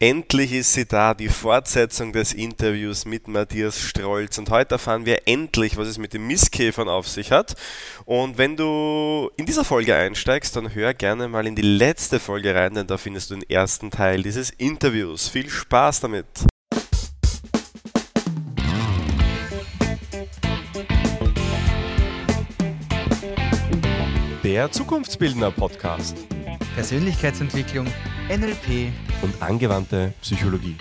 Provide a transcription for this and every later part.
Endlich ist sie da, die Fortsetzung des Interviews mit Matthias Strolz. Und heute erfahren wir endlich, was es mit den Mistkäfern auf sich hat. Und wenn du in dieser Folge einsteigst, dann hör gerne mal in die letzte Folge rein, denn da findest du den ersten Teil dieses Interviews. Viel Spaß damit! Der Zukunftsbildner Podcast. Persönlichkeitsentwicklung, NLP und angewandte Psychologie.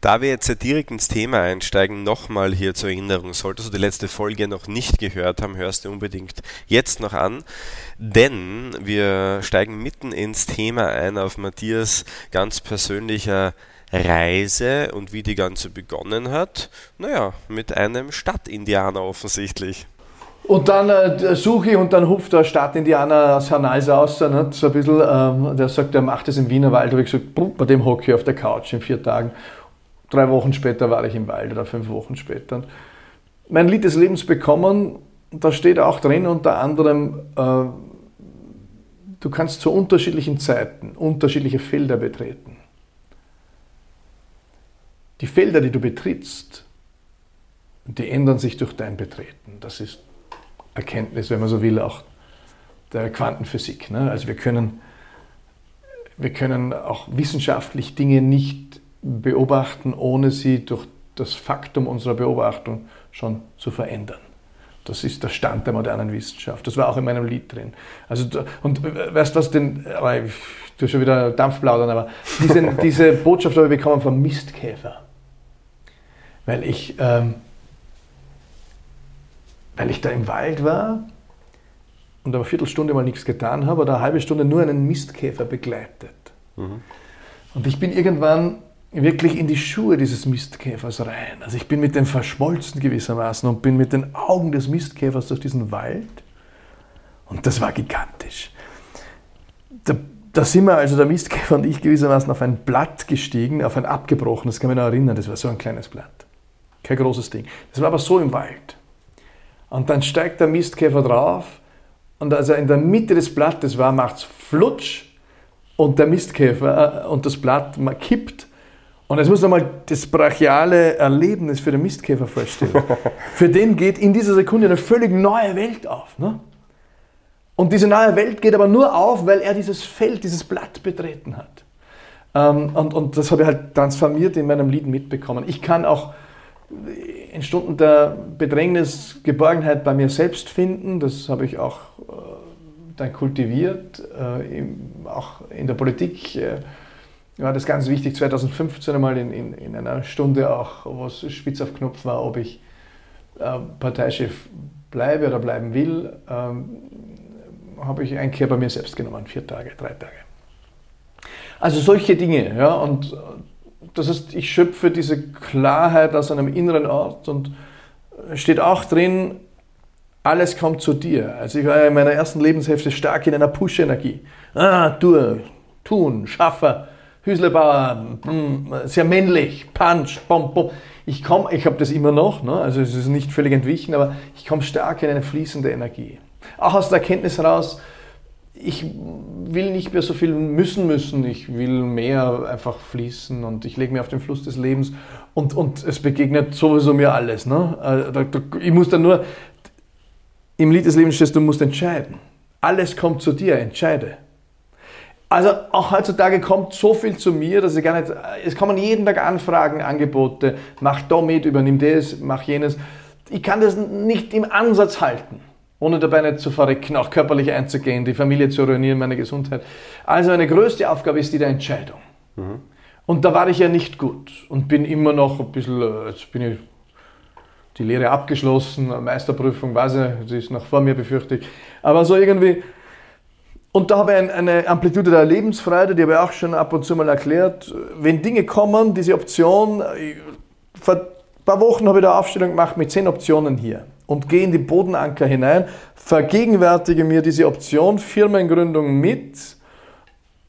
Da wir jetzt direkt ins Thema einsteigen, nochmal hier zur Erinnerung, solltest du die letzte Folge noch nicht gehört haben, hörst du unbedingt jetzt noch an, denn wir steigen mitten ins Thema ein auf Matthias ganz persönlicher Reise und wie die ganze begonnen hat. Naja, mit einem Stadtindianer offensichtlich. Und dann äh, suche ich und dann hupft der Stadtindianer aus Hernals aus, ne, so ein bisschen, ähm, der sagt, er macht das im Wienerwald. Da habe ich gesagt, bei dem hocke ich auf der Couch in vier Tagen. Drei Wochen später war ich im Wald oder fünf Wochen später. Mein Lied des Lebens bekommen, da steht auch drin unter anderem, äh, du kannst zu unterschiedlichen Zeiten unterschiedliche Felder betreten die Felder, die du betrittst, die ändern sich durch dein Betreten. Das ist Erkenntnis, wenn man so will, auch der Quantenphysik. Ne? Also wir können, wir können auch wissenschaftlich Dinge nicht beobachten, ohne sie durch das Faktum unserer Beobachtung schon zu verändern. Das ist der Stand der modernen Wissenschaft. Das war auch in meinem Lied drin. Also, und weißt du was, den, ich tue schon wieder Dampf plaudern, aber diese, diese Botschaft habe ich bekommen vom Mistkäfer weil ich, ähm, weil ich da im Wald war und eine Viertelstunde mal nichts getan habe oder eine halbe Stunde nur einen Mistkäfer begleitet. Mhm. Und ich bin irgendwann wirklich in die Schuhe dieses Mistkäfers rein. Also ich bin mit dem verschmolzen gewissermaßen und bin mit den Augen des Mistkäfers durch diesen Wald. Und das war gigantisch. Da, da sind wir, also der Mistkäfer und ich gewissermaßen auf ein Blatt gestiegen, auf ein abgebrochenes, kann mich noch erinnern, das war so ein kleines Blatt. Kein großes Ding. Das war aber so im Wald. Und dann steigt der Mistkäfer drauf und als er in der Mitte des Blattes war, macht es flutsch und der Mistkäfer äh, und das Blatt kippt. Und jetzt muss man mal das brachiale Erlebnis für den Mistkäfer vorstellen. für den geht in dieser Sekunde eine völlig neue Welt auf. Ne? Und diese neue Welt geht aber nur auf, weil er dieses Feld, dieses Blatt betreten hat. Ähm, und, und das habe ich halt transformiert in meinem Lied mitbekommen. Ich kann auch in Stunden der Bedrängnis Geborgenheit bei mir selbst finden. Das habe ich auch äh, dann kultiviert. Äh, auch in der Politik äh, war das ganz wichtig. 2015 einmal in, in, in einer Stunde auch, wo es spitz auf Knopf war, ob ich Parteichef bleibe oder bleiben will, ähm, habe ich Einkehr bei mir selbst genommen, vier Tage, drei Tage. Also solche Dinge, ja, und das heißt, ich schöpfe diese Klarheit aus einem inneren Ort und steht auch drin, alles kommt zu dir. Also ich war in meiner ersten Lebenshälfte stark in einer Push-Energie. Ah, tu, tun, Schaffer, Hüslebauer, hm, sehr männlich, Punch, bom, bom. Ich komme, ich habe das immer noch, ne? also es ist nicht völlig entwichen, aber ich komme stark in eine fließende Energie. Auch aus der Erkenntnis heraus, ich will nicht mehr so viel müssen müssen, ich will mehr einfach fließen und ich lege mir auf den Fluss des Lebens und, und es begegnet sowieso mir alles. Ne? Äh, ich muss dann nur, im Lied des Lebens stehst du musst entscheiden. Alles kommt zu dir, entscheide. Also auch heutzutage kommt so viel zu mir, dass ich gar nicht, es kommen jeden Tag Anfragen, Angebote, mach da mit, übernimm das, mach jenes. Ich kann das nicht im Ansatz halten ohne dabei nicht zu verrecken, auch körperlich einzugehen, die Familie zu ruinieren, meine Gesundheit. Also eine größte Aufgabe ist die der Entscheidung. Mhm. Und da war ich ja nicht gut und bin immer noch ein bisschen, äh, jetzt bin ich die Lehre abgeschlossen, Meisterprüfung, weiß ich, sie ist noch vor mir, befürchte ich. Aber so irgendwie, und da habe ich eine Amplitude der Lebensfreude, die habe ich auch schon ab und zu mal erklärt. Wenn Dinge kommen, diese Option, vor ein paar Wochen habe ich da Aufstellung gemacht mit zehn Optionen hier und gehe in die Bodenanker hinein, vergegenwärtige mir diese Option Firmengründung mit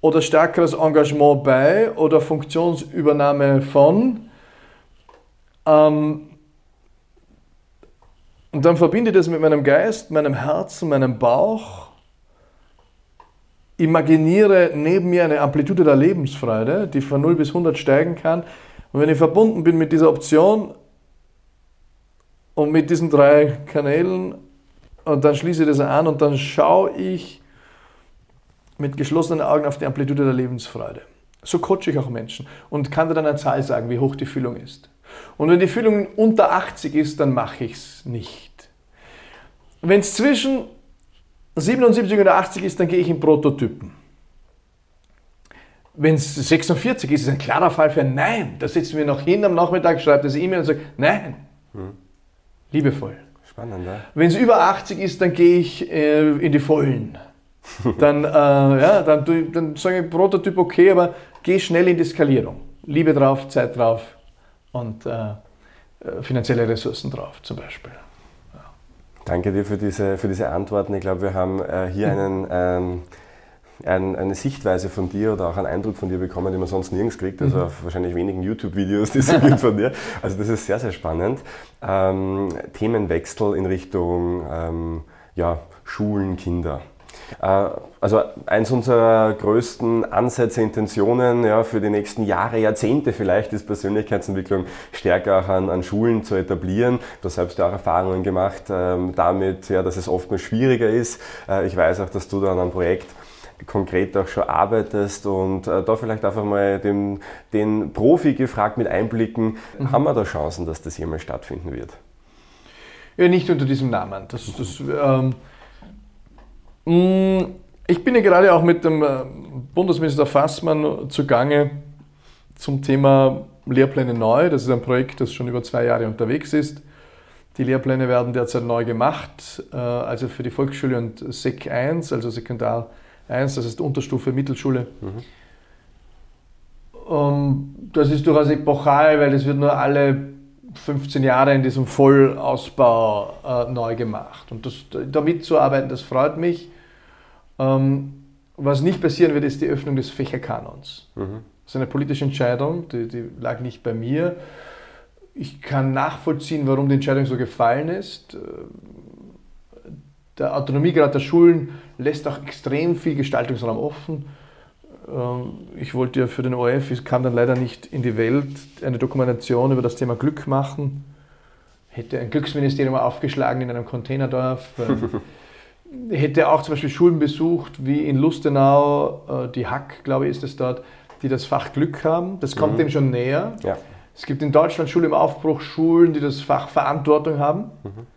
oder stärkeres Engagement bei oder Funktionsübernahme von. Ähm, Und dann verbinde ich das mit meinem Geist, meinem Herzen, meinem Bauch. Imaginiere neben mir eine Amplitude der Lebensfreude, die von 0 bis 100 steigen kann. Und wenn ich verbunden bin mit dieser Option und mit diesen drei Kanälen, und dann schließe ich das an und dann schaue ich mit geschlossenen Augen auf die Amplitude der Lebensfreude. So coache ich auch Menschen und kann dir dann eine Zahl sagen, wie hoch die Füllung ist. Und wenn die Füllung unter 80 ist, dann mache ich es nicht. Wenn es zwischen 77 und 80 ist, dann gehe ich in Prototypen. Wenn es 46 ist, ist ein klarer Fall für Nein. Da sitzen wir noch hin am Nachmittag, schreibt das E-Mail und sagt Nein. Hm. Liebevoll. Spannend, ja? Wenn es über 80 ist, dann gehe ich äh, in die Vollen. dann, äh, ja, dann, dann sage ich Prototyp okay, aber geh schnell in die Skalierung. Liebe drauf, Zeit drauf und äh, äh, finanzielle Ressourcen drauf zum Beispiel. Ja. Danke dir für diese, für diese Antworten. Ich glaube, wir haben äh, hier einen, ähm, ein, eine Sichtweise von dir oder auch einen Eindruck von dir bekommen, den man sonst nirgends kriegt. Also mhm. auf wahrscheinlich wenigen YouTube-Videos, die es gibt von dir. Also das ist sehr, sehr spannend. Ähm, Themenwechsel in Richtung ähm, ja, Schulen, Kinder. Äh, also eins unserer größten Ansätze, Intentionen ja, für die nächsten Jahre, Jahrzehnte vielleicht ist Persönlichkeitsentwicklung stärker auch an, an Schulen zu etablieren. Du hast selbst auch Erfahrungen gemacht ähm, damit, ja, dass es oftmals schwieriger ist. Äh, ich weiß auch, dass du da an einem Projekt konkret auch schon arbeitest und äh, da vielleicht einfach mal den, den Profi gefragt mit Einblicken, mhm. haben wir da Chancen, dass das jemals stattfinden wird? Ja, nicht unter diesem Namen. Das, das ähm Mm, ich bin ja gerade auch mit dem äh, Bundesminister Fassmann zugange zum Thema Lehrpläne neu. Das ist ein Projekt, das schon über zwei Jahre unterwegs ist. Die Lehrpläne werden derzeit neu gemacht, äh, also für die Volksschule und Sek 1, also Sekundar 1, das ist Unterstufe Mittelschule. Mhm. Das ist durchaus epochal, weil es wird nur alle 15 Jahre in diesem Vollausbau äh, neu gemacht. Und das, da mitzuarbeiten, das freut mich. Ähm, was nicht passieren wird, ist die Öffnung des Fächerkanons. Mhm. Das ist eine politische Entscheidung, die, die, lag nicht bei mir. Ich kann nachvollziehen, warum die Entscheidung so gefallen ist. Der Autonomiegrad der Schulen lässt auch extrem viel Gestaltungsraum offen. Ähm, ich wollte ja für den ORF, es kam dann leider nicht in die Welt, eine Dokumentation über das Thema Glück machen. Hätte ein Glücksministerium aufgeschlagen in einem Containerdorf. hätte auch zum Beispiel Schulen besucht, wie in Lustenau, äh, die Hack, glaube ich, ist es dort, die das Fach Glück haben. Das kommt mhm. dem schon näher. Ja. Es gibt in Deutschland Schule im Aufbruch Schulen, die das Fach Verantwortung haben. Mhm.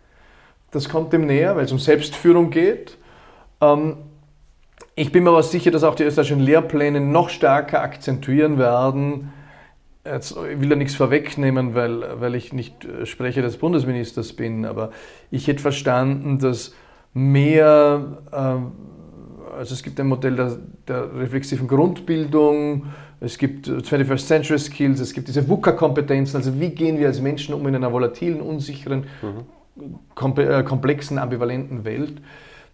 Das kommt dem näher, weil es um Selbstführung geht. Ähm, ich bin mir aber sicher, dass auch die österreichischen Lehrpläne noch stärker akzentuieren werden. Jetzt, ich will da nichts vorwegnehmen, weil, weil ich nicht äh, Sprecher des Bundesministers bin, aber ich hätte verstanden, dass mehr, äh, also es gibt ein Modell der, der reflexiven Grundbildung, es gibt 21st Century Skills, es gibt diese VUCA-Kompetenzen, also wie gehen wir als Menschen um in einer volatilen, unsicheren, mhm. Äh, komplexen, ambivalenten Welt.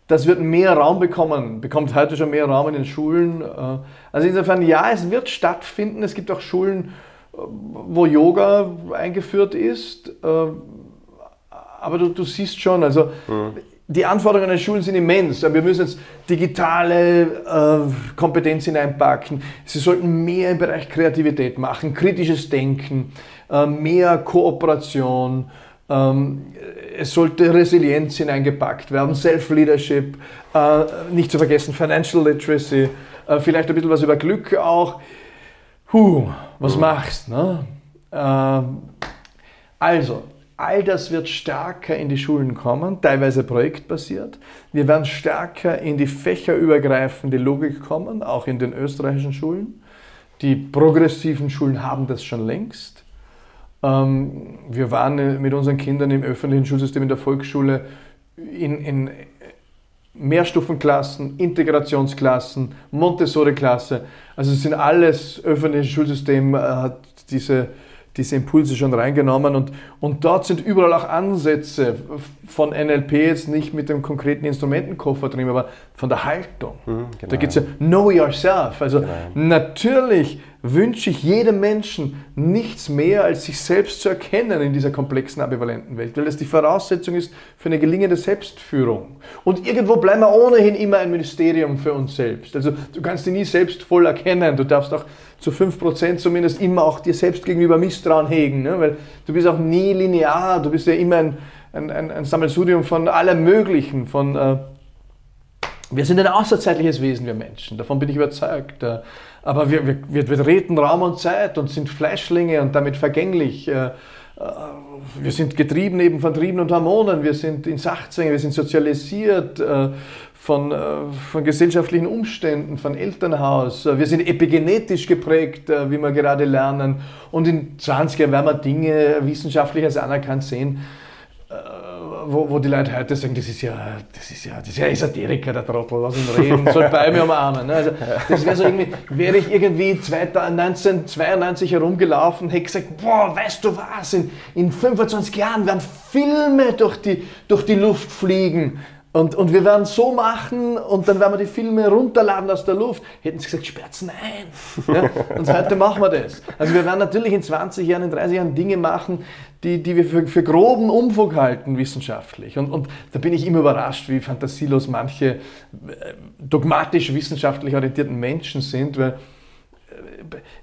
Das wird mehr Raum bekommen, bekommt heute schon mehr Raum in den Schulen. Äh, also insofern, ja, es wird stattfinden. Es gibt auch Schulen, wo Yoga eingeführt ist. Aber du, du siehst schon, also mhm die Anforderungen an die Schulen sind immens. Wir müssen jetzt digitale äh, Kompetenz hineinpacken. Sie sollten mehr im Bereich Kreativität machen, kritisches Denken, äh, mehr Kooperation. Ähm, es sollte Resilienz hineingepackt werden, Self-Leadership, äh, nicht zu vergessen Financial Literacy, äh, vielleicht ein bisschen was über Glück auch. Huh, was machst du? Ne? Äh, also, All das wird stärker in die Schulen kommen, teilweise projektbasiert. Wir werden stärker in die fächerübergreifende Logik kommen, auch in den österreichischen Schulen. Die progressiven Schulen haben das schon längst. Ähm, wir waren mit unseren Kindern im öffentlichen Schulsystem in der Volksschule in, in Mehrstufenklassen, Integrationsklassen, Montessori-Klasse. Also es sind alles öffentliche Schulsystem, äh, hat diese diese Impulse schon reingenommen und, und dort sind überall auch Ansätze von NLP jetzt nicht mit dem konkreten Instrumentenkoffer drin, aber von der Haltung. Mhm, genau. Da geht es ja Know Yourself. Also genau. natürlich wünsche ich jedem Menschen nichts mehr, als sich selbst zu erkennen in dieser komplexen, ambivalenten Welt, weil das die Voraussetzung ist für eine gelingende Selbstführung. Und irgendwo bleiben wir ohnehin immer ein Ministerium für uns selbst. Also du kannst dich nie selbst voll erkennen, du darfst auch zu 5% zumindest immer auch dir selbst gegenüber Misstrauen hegen, ne? weil du bist auch nie linear, du bist ja immer ein, ein, ein, ein Sammelsurium von allem Möglichen, von... Äh, wir sind ein außerzeitliches Wesen, wir Menschen, davon bin ich überzeugt. Äh, aber wir, wir, wir treten Raum und Zeit und sind Fleischlinge und damit vergänglich. Äh, äh, wir sind getrieben eben von Trieben und Hormonen, wir sind in Sachzwängen, wir sind sozialisiert von, von gesellschaftlichen Umständen, von Elternhaus. Wir sind epigenetisch geprägt, wie wir gerade lernen. Und in 20 Jahren werden wir Dinge wissenschaftlich als anerkannt sehen, wo, wo die Leute heute sagen, das ist ja, das ist ja, das ist ja Esoteriker, der Trottel, was ihn reden, soll bei mir umarmen. Ne? Also, das wäre so irgendwie, wäre ich irgendwie 1992 herumgelaufen, hätte gesagt, boah, weißt du was, in, in 25 Jahren werden Filme durch die, durch die Luft fliegen. Und, und wir werden so machen und dann werden wir die Filme runterladen aus der Luft. Hätten sie gesagt, Sperzen ein. Ja? Und heute machen wir das. Also wir werden natürlich in 20 Jahren, in 30 Jahren Dinge machen, die, die wir für, für groben Umfug halten wissenschaftlich. Und, und da bin ich immer überrascht, wie fantasielos manche äh, dogmatisch wissenschaftlich orientierten Menschen sind, weil äh,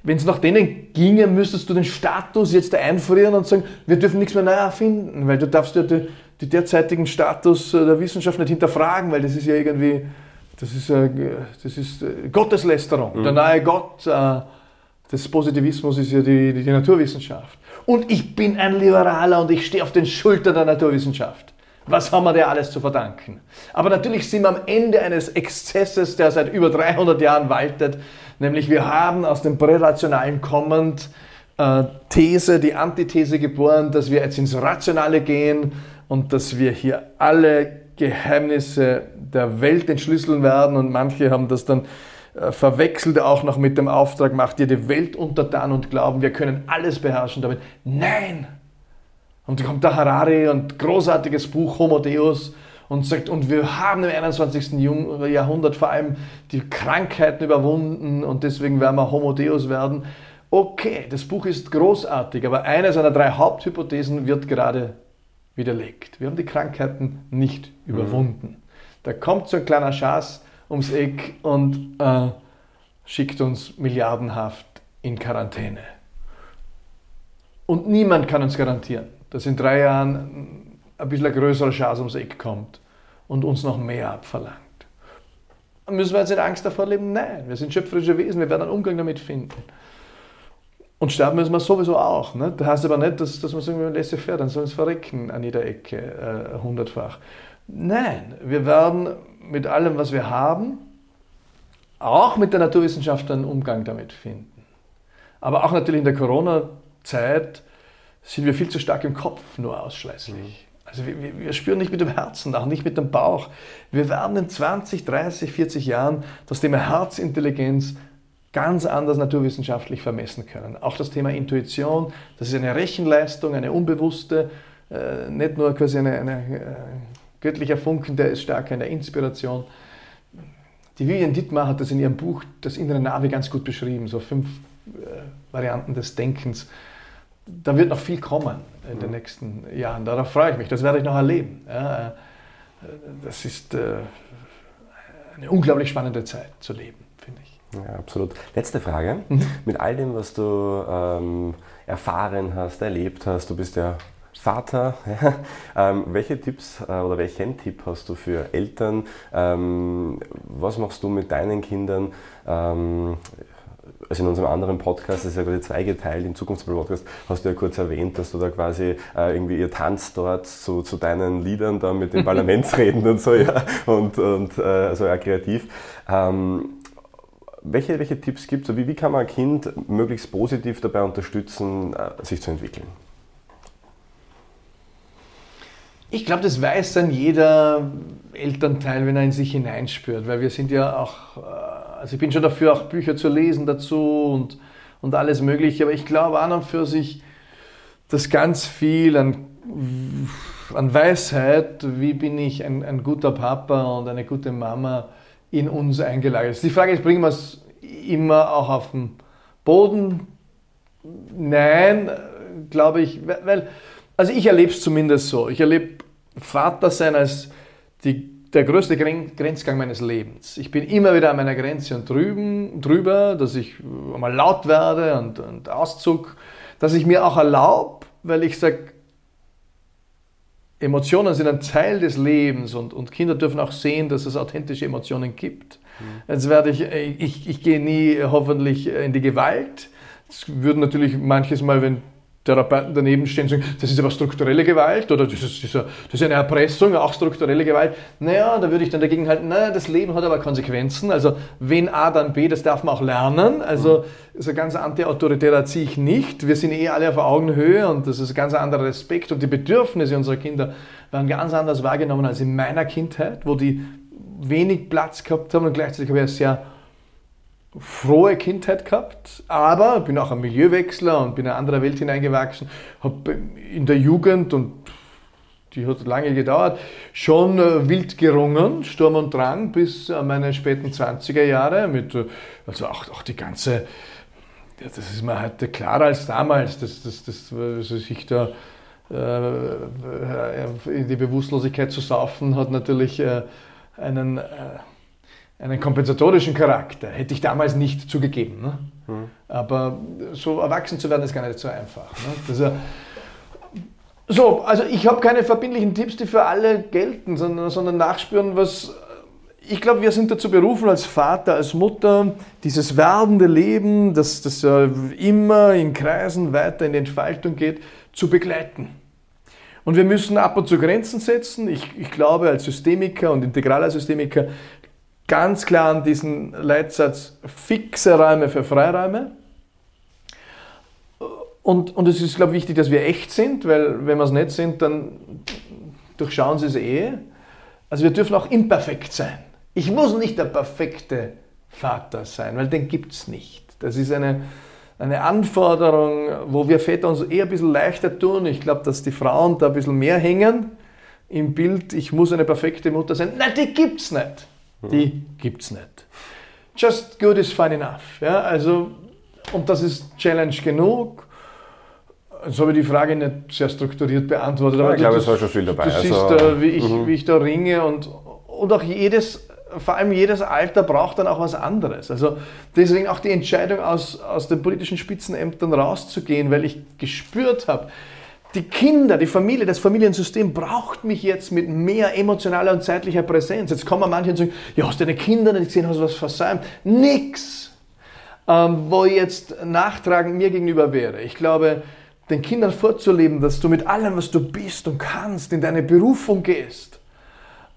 wenn es nach denen ginge, müsstest du den Status jetzt einfrieren und sagen, wir dürfen nichts mehr neu erfinden, weil du darfst ja die, die derzeitigen Status äh, der Wissenschaft nicht hinterfragen, weil das ist ja irgendwie, das ist, äh, das ist äh, Gotteslästerung. Mhm. Der neue Gott des Positivismus ist ja die, die, die Naturwissenschaft. Und ich bin ein Liberaler und ich stehe auf den Schultern der Naturwissenschaft. Was haben wir dir alles zu verdanken? Aber natürlich sind wir am Ende eines Exzesses, der seit über 300 Jahren waltet, nämlich wir haben aus dem Prärationalen kommend äh, These, die Antithese geboren, dass wir jetzt ins Rationale gehen, und dass wir hier alle Geheimnisse der Welt entschlüsseln werden und manche haben das dann äh, verwechselt auch noch mit dem Auftrag, macht ihr die Welt untertan und glauben, wir können alles beherrschen damit. Nein! Und kommt der Harari und großartiges Buch Homo Deus und sagt, und wir haben im 21. Jahrhundert vor allem die Krankheiten überwunden und deswegen werden wir Homo Deus werden. Okay, das Buch ist großartig, aber eine seiner drei Haupthypothesen wird gerade widerlegt. Wir haben die Krankheiten nicht überwunden. Mhm. Da kommt so ein kleiner Schaß ums Eck und äh, schickt uns milliardenhaft in Quarantäne. Und niemand kann uns garantieren, dass in drei Jahren ein bisschen ein größerer Schaß ums Eck kommt und uns noch mehr abverlangt. Müssen wir jetzt in Angst davor leben? Nein, wir sind schöpferische Wesen, wir werden einen Umgang damit finden. Und sterben müssen wir sowieso auch. Ne? Das heißt aber nicht, dass, dass man sagen, wir laissez-faire, dann sollen sie verrecken an jeder Ecke äh, hundertfach. Nein, wir werden mit allem, was wir haben, auch mit der Naturwissenschaft einen Umgang damit finden. Aber auch natürlich in der Corona-Zeit sind wir viel zu stark im Kopf nur ausschließlich. Mhm. Also wir, wir, spüren nicht mit dem Herzen, auch nicht mit dem Bauch. Wir werden in 20, 30, 40 Jahren das Thema Herzintelligenz ganz anders naturwissenschaftlich vermessen können. Auch das Thema Intuition, das ist eine Rechenleistung, eine unbewusste, äh, nicht nur quasi eine, eine äh, göttlicher Funken, der ist stärker in der Inspiration. Die Vivian Dittmar hat das in ihrem Buch Das innere Navi ganz gut beschrieben, so fünf äh, Varianten des Denkens. Da wird noch viel kommen in den mhm. nächsten Jahren. Darauf freue ich mich, das werde ich noch erleben. Ja, äh, das ist äh, eine unglaublich spannende Zeit zu leben. Ja, absolut. Letzte Frage. Mit all dem, was du ähm, erfahren hast, erlebt hast, du bist ja Vater, ja, ähm, welche Tipps äh, oder welchen Tipp hast du für Eltern? Ähm, was machst du mit deinen Kindern? Ähm, also in unserem anderen Podcast, das ist ja quasi zweigeteilt, im Zukunftspodcast, hast du ja kurz erwähnt, dass du da quasi äh, irgendwie ihr tanzt dort zu, zu deinen Liedern da mit den Parlamentsreden und so, ja, und, und äh, also auch kreativ. Ähm, welche, welche Tipps gibt es? Wie, wie kann man ein Kind möglichst positiv dabei unterstützen, äh, sich zu entwickeln? Ich glaube, das weiß dann jeder Elternteil, wenn er in sich hineinspürt, weil wir sind ja auch, äh, also ich bin schon dafür, auch Bücher zu lesen dazu und, und alles Mögliche, aber ich glaube an und für sich, dass ganz viel an, an Weisheit, wie bin ich ein, ein guter Papa und eine gute Mama, in uns eingelagert ist. Die Frage ist, bringen wir es immer auch auf den Boden, nein, glaube ich, weil, also ich erlebe es zumindest so. Ich erlebe Vater sein als die, der größte Grenzgang meines Lebens. Ich bin immer wieder an meiner Grenze und drüben, drüber, dass ich mal laut werde und, und Auszug, dass ich mir auch erlaube, weil ich sage, Emotionen sind ein Teil des Lebens und, und Kinder dürfen auch sehen, dass es authentische Emotionen gibt. Mhm. Jetzt werde ich, ich, ich gehe nie hoffentlich in die Gewalt. Das würden natürlich manches Mal, wenn Therapeuten daneben stehen und sagen, das ist aber strukturelle Gewalt oder das ist, das ist eine Erpressung, auch strukturelle Gewalt. Naja, da würde ich dann dagegen halten, naja, das Leben hat aber Konsequenzen. Also wenn A, dann B, das darf man auch lernen. Also mhm. so ganz anti-autoritärer ziehe ich nicht. Wir sind eh alle auf Augenhöhe und das ist ein ganz anderer Respekt und die Bedürfnisse unserer Kinder werden ganz anders wahrgenommen als in meiner Kindheit, wo die wenig Platz gehabt haben und gleichzeitig habe ich eine sehr frohe Kindheit gehabt, aber bin auch ein Milieuwechsler und bin in eine andere Welt hineingewachsen, habe in der Jugend und die hat lange gedauert, schon äh, wild gerungen, Sturm und Drang bis an meine späten 20er Jahre, mit, äh, also auch, auch die ganze, ja, das ist mir heute klarer als damals, dass, dass, dass, dass sich da äh, in die Bewusstlosigkeit zu saufen, hat natürlich äh, einen einen kompensatorischen Charakter. Hätte ich damals nicht zugegeben. Ne? Mhm. Aber so erwachsen zu werden, ist gar nicht so einfach. Ne? Das so, also ich habe keine verbindlichen Tipps, die für alle gelten, sondern, sondern nachspüren, was. Ich glaube, wir sind dazu berufen, als Vater, als Mutter, dieses werdende Leben, das, das immer in Kreisen weiter in die Entfaltung geht, zu begleiten. Und wir müssen ab und zu Grenzen setzen. Ich, ich glaube, als Systemiker und integraler Systemiker ganz klar an diesen Leitsatz fixe Räume für Freiräume. Und, und es ist, glaube ich, wichtig, dass wir echt sind, weil wenn wir es nicht sind, dann durchschauen sie es eh. Also wir dürfen auch imperfekt sein. Ich muss nicht der perfekte Vater sein, weil den gibt es nicht. Das ist eine, eine Anforderung, wo wir Väter uns eher ein bisschen leichter tun. Ich glaube, dass die Frauen da ein bisschen mehr hängen im Bild, ich muss eine perfekte Mutter sein. Nein, die gibt es nicht die gibt es nicht. Just good is fine enough. Ja, also, und das ist Challenge genug. Jetzt habe ich die Frage nicht sehr strukturiert beantwortet. Aber ich glaube, es war schon viel dabei. Du also, siehst, äh, wie, ich, mhm. wie ich da ringe und, und auch jedes, vor allem jedes Alter braucht dann auch was anderes. Also deswegen auch die Entscheidung, aus, aus den politischen Spitzenämtern rauszugehen, weil ich gespürt habe, die Kinder, die Familie, das Familiensystem braucht mich jetzt mit mehr emotionaler und zeitlicher Präsenz. Jetzt kommen manche und sagen, ja, hast deine Kinder nicht gesehen, hast du was versäumt? Nix, ähm, wo jetzt Nachtragen mir gegenüber wäre. Ich glaube, den Kindern vorzuleben, dass du mit allem, was du bist und kannst, in deine Berufung gehst,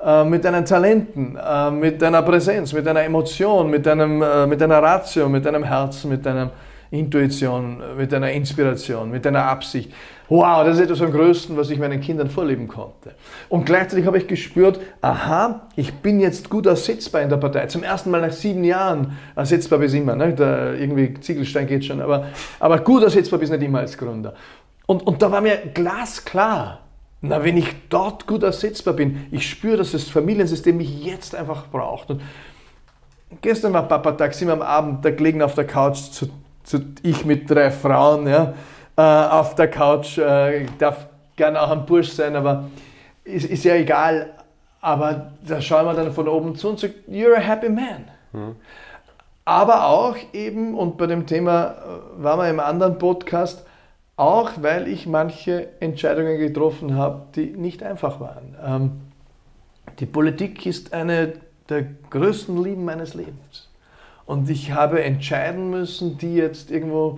äh, mit deinen Talenten, äh, mit deiner Präsenz, mit deiner Emotion, mit, deinem, äh, mit deiner Ratio, mit deinem Herzen, mit deiner Intuition, mit deiner Inspiration, mit deiner Absicht wow, das ist etwas am größten, was ich meinen Kindern vorleben konnte. Und gleichzeitig habe ich gespürt, aha, ich bin jetzt gut ersetzbar in der Partei. Zum ersten Mal nach sieben Jahren ersetzbar bis immer. Ne? Da irgendwie Ziegelstein geht schon, aber, aber gut ersetzbar bis nicht immer als Gründer. Und, und da war mir glasklar, na, wenn ich dort gut ersetzbar bin, ich spüre, dass das Familiensystem mich jetzt einfach braucht. Und gestern war Papa-Tag, sind wir am Abend da gelegen auf der Couch, zu, zu, ich mit drei Frauen, ja, äh, auf der Couch. Äh, darf gerne auch ein Bursch sein, aber ist, ist ja egal. Aber da schauen wir dann von oben zu und sagen, you're a happy man. Mhm. Aber auch eben, und bei dem Thema äh, waren wir im anderen Podcast, auch weil ich manche Entscheidungen getroffen habe, die nicht einfach waren. Ähm, die Politik ist eine der größten Lieben meines Lebens. Und ich habe entscheiden müssen, die jetzt irgendwo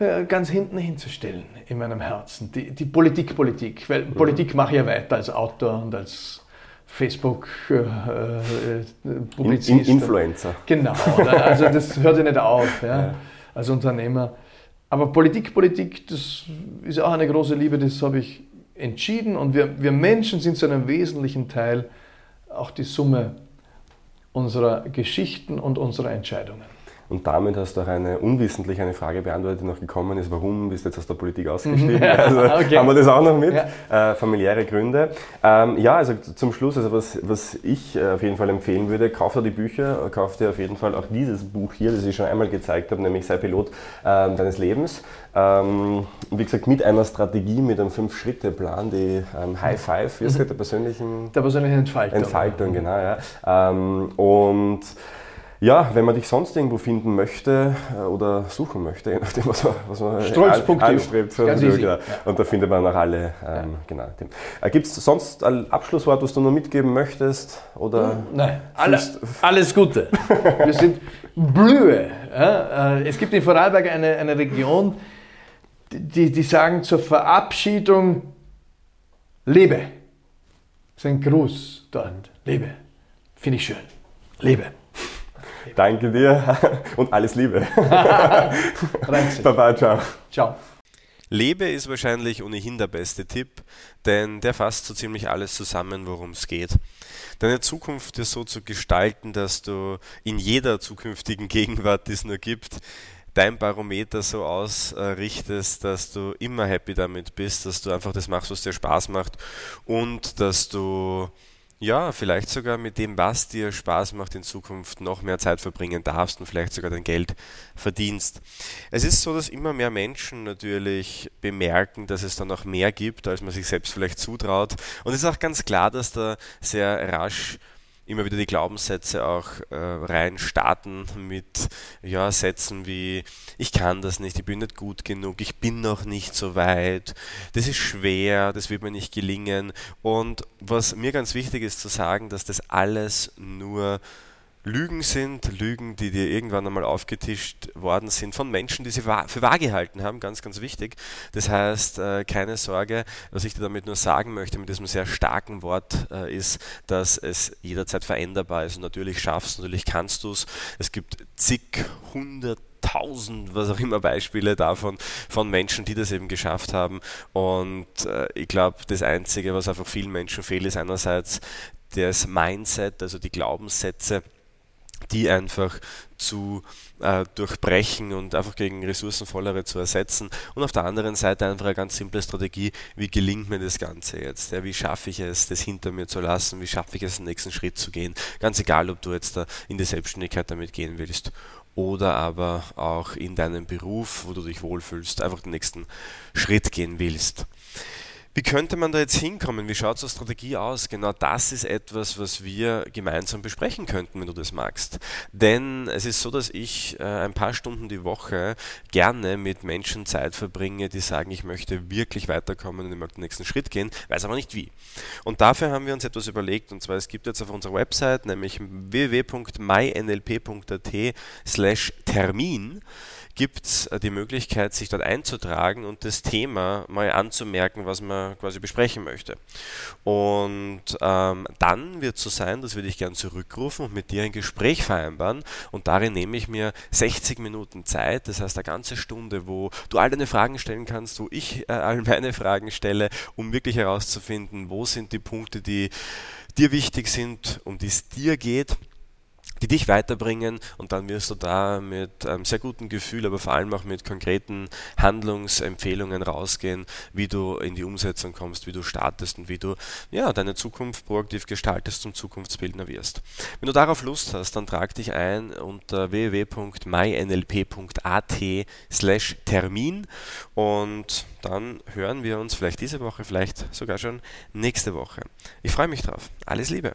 äh, ganz hinten hinzustellen in meinem Herzen. Die, die Politik, Politik. Weil mhm. Politik mache ich ja weiter als Autor und als Facebook-Publizist. Äh, äh In Influencer. Genau, also das hört ja nicht auf, ja, ja. als Unternehmer. Aber Politik, Politik, das ist auch eine große Liebe, das habe ich entschieden. Und wir, wir Menschen sind zu einem wesentlichen Teil auch die Summe unserer Geschichten und unserer Entscheidungen. Und damit hast du auch eine unwissentlich eine Frage beantwortet, die noch gekommen ist, warum bist du jetzt aus der Politik ausgestiegen? also okay. haben wir das auch noch mit, ja. äh, familiäre Gründe. Ähm, ja, also zum Schluss, also was, was ich äh, auf jeden Fall empfehlen würde, kauf dir die Bücher, kauf dir auf jeden Fall auch dieses Buch hier, das ich schon einmal gezeigt habe, nämlich Sei Pilot äh, deines Lebens. Ähm, wie gesagt, mit einer Strategie, mit einem Fünf-Schritte-Plan, die ähm, High Five, wie mhm. der persönlichen, der persönlichen Entfaltung. Entfaltung, genau, ja. Ähm, und ja, wenn man dich sonst irgendwo finden möchte äh, oder suchen möchte, je nachdem, was man, was man anstrebt. Ganz easy. Ja. Und da findet man auch alle. Ähm, genau, äh, Gibt es sonst ein Abschlusswort, was du noch mitgeben möchtest? Oder hm, Nein, alles, alles Gute. Wir sind Blühe. Ja? Äh, es gibt in Vorarlberg eine, eine Region, die, die sagen zur Verabschiedung Lebe. Das ist ein Gruß dort. Lebe. Finde ich schön. Lebe. Danke dir und alles Liebe. Baba, ciao. Ciao. Lebe ist wahrscheinlich ohnehin der beste Tipp, denn der fasst so ziemlich alles zusammen, worum es geht. Deine Zukunft ist so zu gestalten, dass du in jeder zukünftigen Gegenwart, die es nur gibt, dein Barometer so ausrichtest, dass du immer happy damit bist, dass du einfach das machst, was dir Spaß macht und dass du ja, vielleicht sogar mit dem, was dir Spaß macht, in Zukunft noch mehr Zeit verbringen darfst und vielleicht sogar dein Geld verdienst. Es ist so, dass immer mehr Menschen natürlich bemerken, dass es da noch mehr gibt, als man sich selbst vielleicht zutraut. Und es ist auch ganz klar, dass da sehr rasch immer wieder die Glaubenssätze auch äh, rein starten mit ja, Sätzen wie ich kann das nicht, ich bin nicht gut genug, ich bin noch nicht so weit, das ist schwer, das wird mir nicht gelingen. Und was mir ganz wichtig ist zu sagen, dass das alles nur Lügen sind, Lügen, die dir irgendwann einmal aufgetischt worden sind von Menschen, die sie für wahr gehalten haben, ganz, ganz wichtig. Das heißt, äh, keine Sorge, was ich dir damit nur sagen möchte, mit diesem sehr starken Wort, äh, ist, dass es jederzeit veränderbar ist und natürlich schaffst, natürlich kannst du es. Es gibt zig, hundert, tausend, was auch immer Beispiele davon, von Menschen, die das eben geschafft haben. Und äh, ich glaube, das Einzige, was einfach vielen Menschen fehlt, ist einerseits das Mindset, also die Glaubenssätze, die einfach zu äh, durchbrechen und einfach gegen ressourcenvollere zu ersetzen. Und auf der anderen Seite einfach eine ganz simple Strategie, wie gelingt mir das Ganze jetzt? Ja, wie schaffe ich es, das hinter mir zu lassen? Wie schaffe ich es, den nächsten Schritt zu gehen? Ganz egal, ob du jetzt da in die Selbstständigkeit damit gehen willst oder aber auch in deinem Beruf, wo du dich wohlfühlst, einfach den nächsten Schritt gehen willst. Wie könnte man da jetzt hinkommen? Wie schaut so eine Strategie aus? Genau das ist etwas, was wir gemeinsam besprechen könnten, wenn du das magst. Denn es ist so, dass ich äh, ein paar Stunden die Woche gerne mit Menschen Zeit verbringe, die sagen, ich möchte wirklich weiterkommen und ich möchte den nächsten Schritt gehen, weiß aber nicht wie. Und dafür haben wir uns etwas überlegt, und zwar es gibt jetzt auf unserer Website, nämlich www.mynlp.at slash Termin, gibt es äh, die Möglichkeit, sich dort einzutragen und das Thema mal anzumerken, was man quasi besprechen möchte. Und ähm, dann wird es so sein, dass wir dich gern zurückrufen und mit dir ein Gespräch vereinbaren. Und darin nehme ich mir 60 Minuten Zeit, das heißt eine ganze Stunde, wo du all deine Fragen stellen kannst, wo ich äh, all meine Fragen stelle, um wirklich herauszufinden, wo sind die Punkte, die dir wichtig sind, um die es dir geht die dich weiterbringen und dann wirst du da mit einem sehr guten Gefühl, aber vor allem auch mit konkreten Handlungsempfehlungen rausgehen, wie du in die Umsetzung kommst, wie du startest und wie du ja, deine Zukunft proaktiv gestaltest und Zukunftsbildner wirst. Wenn du darauf Lust hast, dann trag dich ein unter www.mynlp.at slash Termin und dann hören wir uns vielleicht diese Woche, vielleicht sogar schon nächste Woche. Ich freue mich drauf. Alles Liebe!